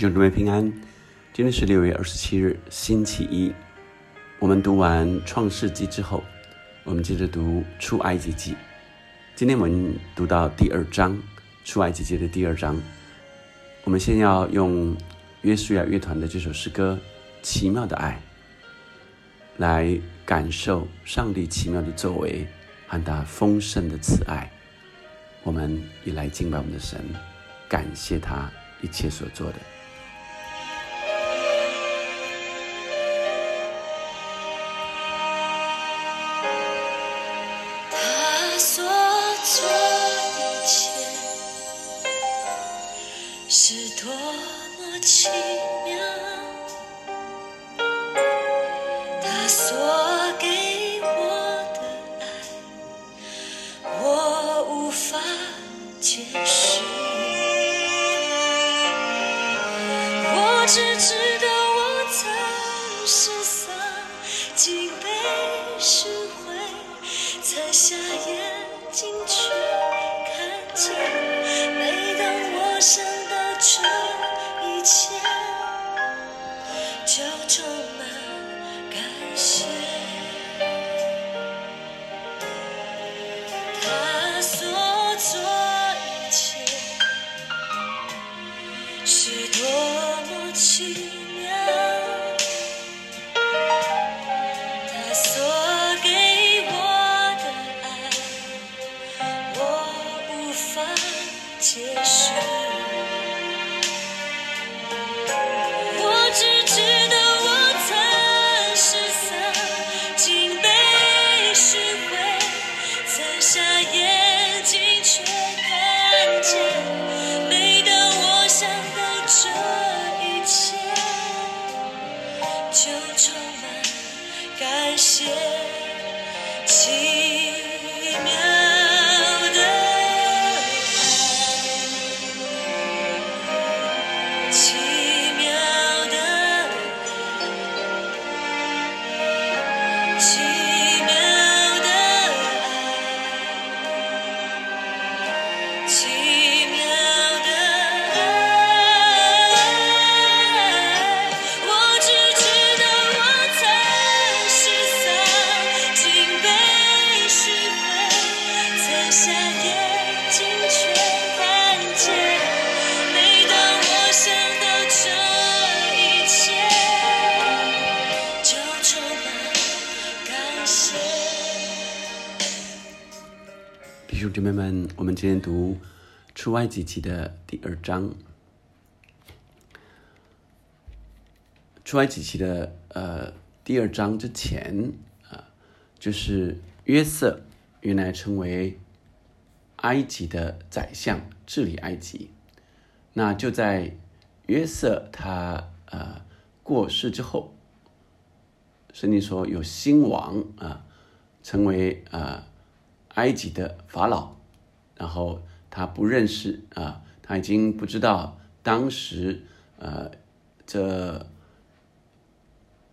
兄姊妹平安，今天是六月二十七日，星期一。我们读完创世纪之后，我们接着读出埃及记。今天我们读到第二章，出埃及记的第二章。我们先要用约书亚乐团的这首诗歌《奇妙的爱》，来感受上帝奇妙的作为和他丰盛的慈爱。我们也来敬拜我们的神，感谢他一切所做的。这一切就充满感谢他所做一切是多么奇妙他所给我的爱我无法接受。姐妹们，我们今天读出埃及记的第二章。出埃及记的呃第二章之前啊，就是约瑟原来成为埃及的宰相，治理埃及。那就在约瑟他呃过世之后，圣经说有新王啊，成为啊。埃及的法老，然后他不认识啊，他已经不知道当时呃这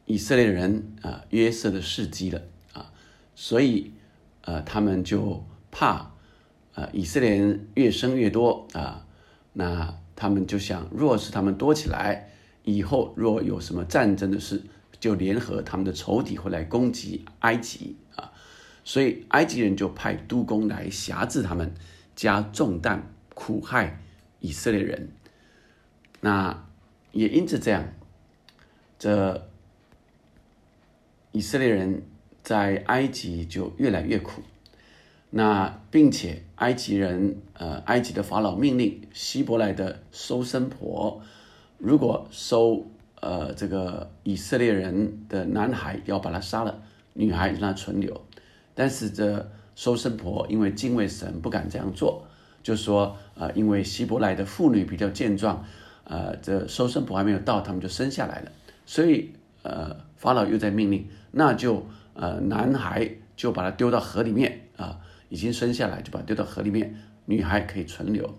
以色列人啊约瑟的事迹了啊，所以呃他们就怕啊以色列人越生越多啊，那他们就想，若是他们多起来，以后若有什么战争的事，就联合他们的仇敌回来攻击埃及啊。所以埃及人就派督工来辖制他们，加重担苦害以色列人。那也因此这样，这以色列人在埃及就越来越苦。那并且埃及人呃，埃及的法老命令希伯来的收生婆，如果收呃这个以色列人的男孩，要把他杀了，女孩让他存留。但是这收生婆因为敬畏神不敢这样做，就说呃，因为希伯来的妇女比较健壮，呃，这收生婆还没有到，他们就生下来了。所以呃，法老又在命令，那就呃，男孩就把他丢到河里面啊，已经生下来就把他丢到河里面，女孩可以存留。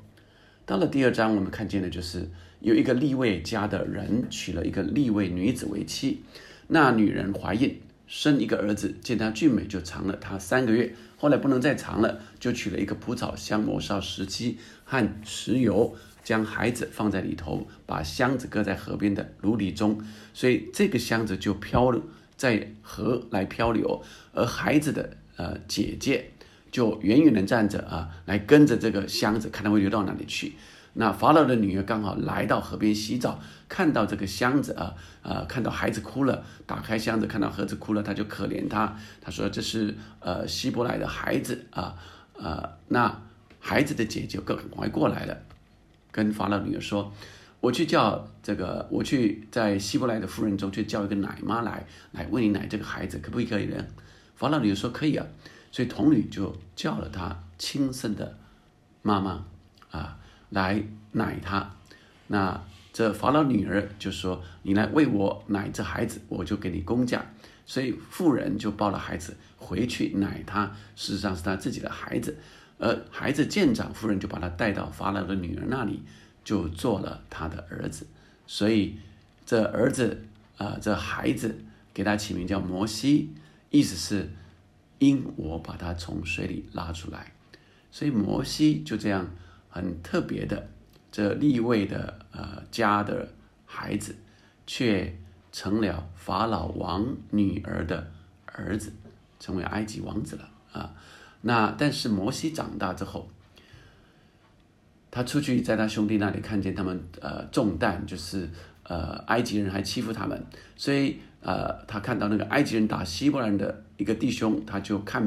到了第二章，我们看见的就是有一个立位家的人娶了一个立位女子为妻，那女人怀孕。生一个儿子，见他俊美，就藏了他三个月。后来不能再藏了，就取了一个蒲草香，抹上石漆和石油，将孩子放在里头，把箱子搁在河边的芦里中，所以这个箱子就漂，在河来漂流，而孩子的呃姐姐就远远的站着啊，来跟着这个箱子，看它会流到哪里去。那法老的女儿刚好来到河边洗澡，看到这个箱子啊，呃，看到孩子哭了，打开箱子看到盒子哭了，她就可怜他，她说这是呃希伯来的孩子啊，呃，那孩子的姐姐赶快过来了，跟法老女儿说，我去叫这个，我去在希伯来的夫人中去叫一个奶妈来，来喂你奶这个孩子，可不可以？呢？法老女儿说可以啊，所以童女就叫了她亲生的妈妈。来奶他，那这法老女儿就说：“你来为我奶这孩子，我就给你工价。”所以妇人就抱了孩子回去奶他，事实上是他自己的孩子。而孩子见长，夫人就把他带到法老的女儿那里，就做了他的儿子。所以这儿子啊，这孩子给他起名叫摩西，意思是因我把他从水里拉出来。所以摩西就这样。很特别的，这立位的呃家的孩子，却成了法老王女儿的儿子，成为埃及王子了啊。那但是摩西长大之后，他出去在他兄弟那里看见他们呃重担，就是呃埃及人还欺负他们，所以呃他看到那个埃及人打希伯来人的一个弟兄，他就看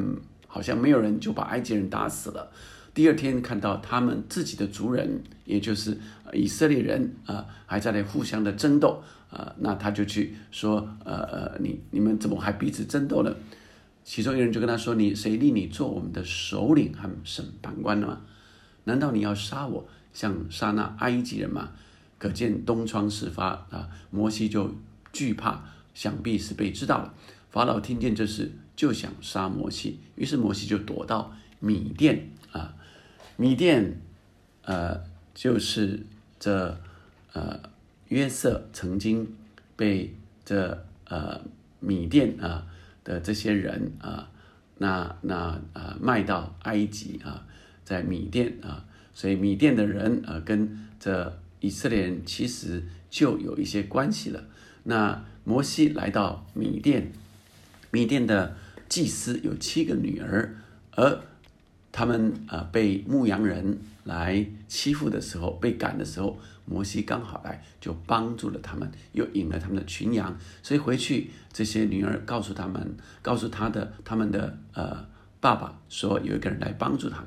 好像没有人，就把埃及人打死了。第二天看到他们自己的族人，也就是以色列人啊，还在那互相的争斗啊，那他就去说，呃呃，你你们怎么还彼此争斗呢？其中一人就跟他说：“你谁立你做我们的首领和审判官了吗？难道你要杀我，像杀那埃及人吗？”可见东窗事发啊，摩西就惧怕，想必是被知道了。法老听见这事，就想杀摩西，于是摩西就躲到米店。米甸，呃，就是这呃约瑟曾经被这呃米甸啊的这些人啊，那那呃卖到埃及啊，在米甸啊，所以米甸的人啊跟这以色列人其实就有一些关系了。那摩西来到米甸，米甸的祭司有七个女儿，而他们啊被牧羊人来欺负的时候，被赶的时候，摩西刚好来，就帮助了他们，又引了他们的群羊。所以回去，这些女儿告诉他们，告诉他的他们的呃爸爸说，有一个人来帮助他。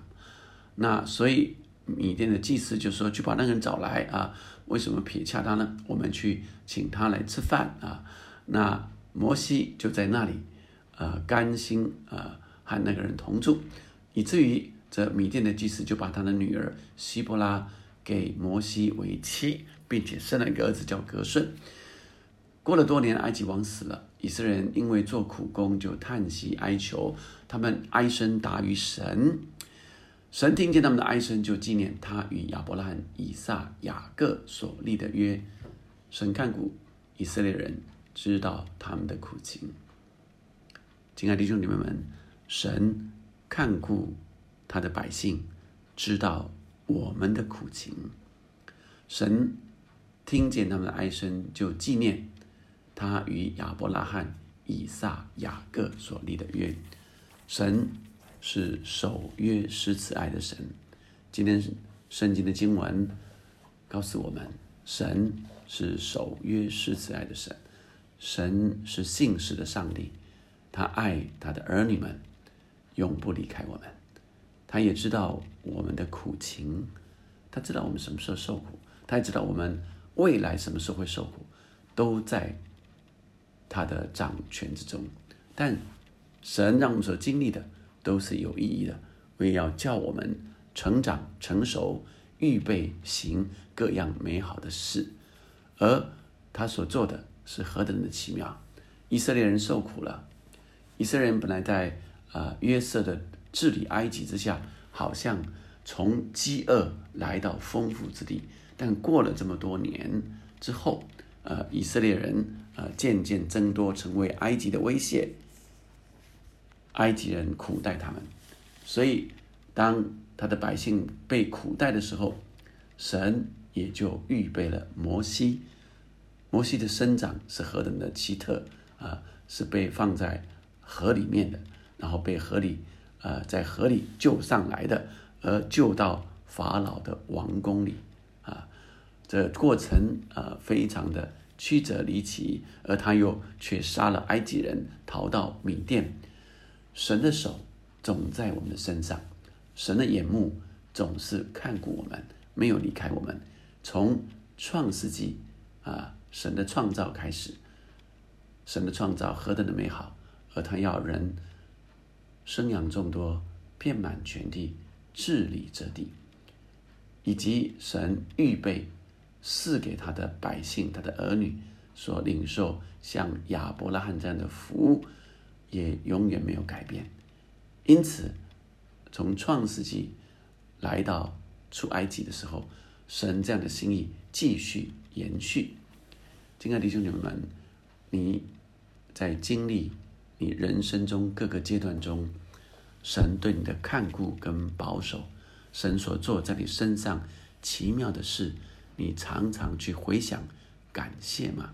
那所以米甸的祭司就说，去把那个人找来啊。为什么撇下他呢？我们去请他来吃饭啊。那摩西就在那里，呃，甘心呃和那个人同住。以至于这米甸的祭司就把他的女儿希伯拉给摩西为妻，并且生了一个儿子叫格顺。过了多年，埃及王死了，以色列人因为做苦工就叹息哀求，他们哀声达于神，神听见他们的哀声，就纪念他与亚伯拉罕、以撒、雅各所立的约。神看顾以色列人，知道他们的苦情。亲爱的弟兄姊妹们，神。看顾他的百姓，知道我们的苦情。神听见他们的哀声，就纪念他与亚伯拉罕、以撒、雅各所立的约。神是守约施慈爱的神。今天圣经的经文告诉我们，神是守约施慈爱的神。神是信实的上帝，他爱他的儿女们。永不离开我们，他也知道我们的苦情，他知道我们什么时候受苦，他也知道我们未来什么时候会受苦，都在他的掌权之中。但神让我们所经历的都是有意义的，为要叫我们成长成熟，预备行各样美好的事。而他所做的是何等的奇妙！以色列人受苦了，以色列人本来在。啊，约瑟的治理埃及之下，好像从饥饿来到丰富之地。但过了这么多年之后，呃，以色列人呃渐渐增多，成为埃及的威胁。埃及人苦待他们，所以当他的百姓被苦待的时候，神也就预备了摩西。摩西的生长是何等的奇特啊！是被放在河里面的，然后被河里呃在河里救上来的，而救到法老的王宫里啊。这过程呃非常的曲折离奇，而他又却杀了埃及人，逃到缅甸。神的手总在我们的身上，神的眼目总是看顾我们，没有离开我们。从创世纪啊，神的创造开始，神的创造何等的美好，而他要人生养众多，遍满全地，治理这地，以及神预备赐给他的百姓、他的儿女所领受像亚伯拉罕这样的服务。也永远没有改变，因此，从创世纪来到出埃及的时候，神这样的心意继续延续。亲爱的弟兄姐妹们，你在经历你人生中各个阶段中，神对你的看顾跟保守，神所做在你身上奇妙的事，你常常去回想感谢吗？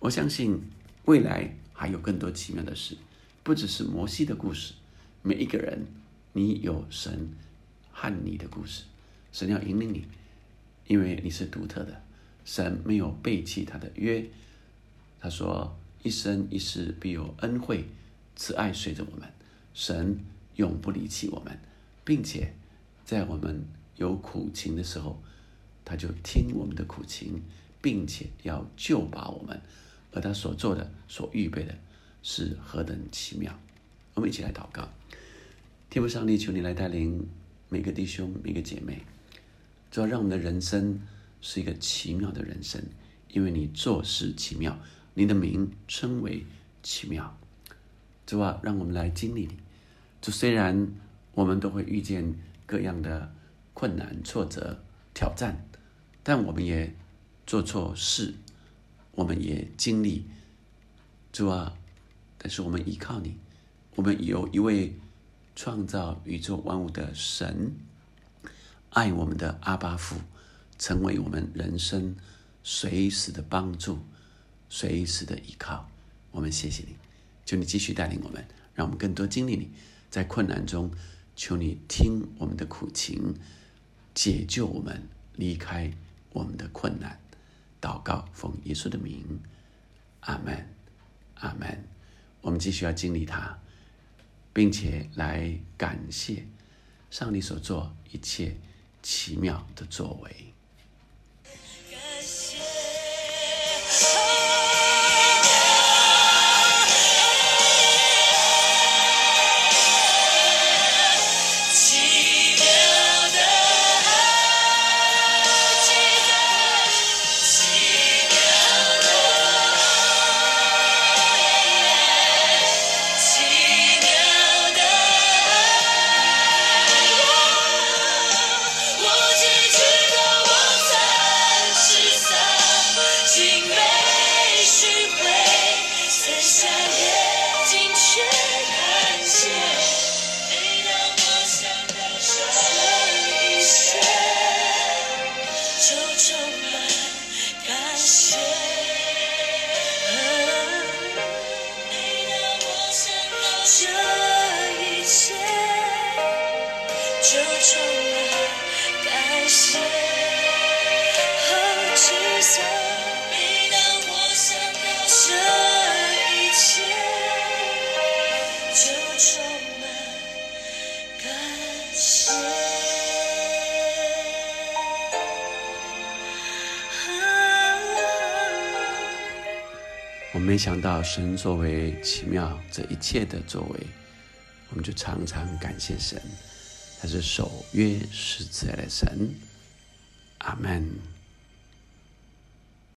我相信未来。还有更多奇妙的事，不只是摩西的故事。每一个人，你有神和你的故事，神要引领你，因为你是独特的。神没有背弃他的约，他说：“一生一世必有恩惠、慈爱随着我们。”神永不离弃我们，并且在我们有苦情的时候，他就听我们的苦情，并且要救拔我们。而他所做的、所预备的，是何等奇妙！我们一起来祷告，天父上帝，求你来带领每个弟兄、每个姐妹，主要让我们的人生是一个奇妙的人生，因为你做事奇妙，你的名称为奇妙。主啊，让我们来经历你。就虽然我们都会遇见各样的困难、挫折、挑战，但我们也做错事。我们也经历主啊，但是我们依靠你，我们有一位创造宇宙万物的神，爱我们的阿巴父，成为我们人生随时的帮助，随时的依靠。我们谢谢你，求你继续带领我们，让我们更多经历你，在困难中，求你听我们的苦情，解救我们，离开我们的困难。祷告，奉耶稣的名，阿门，阿门。我们继续要经历它，并且来感谢上帝所做一切奇妙的作为。没想到神作为奇妙这一切的作为，我们就常常感谢神，他是守约是慈的神，阿门。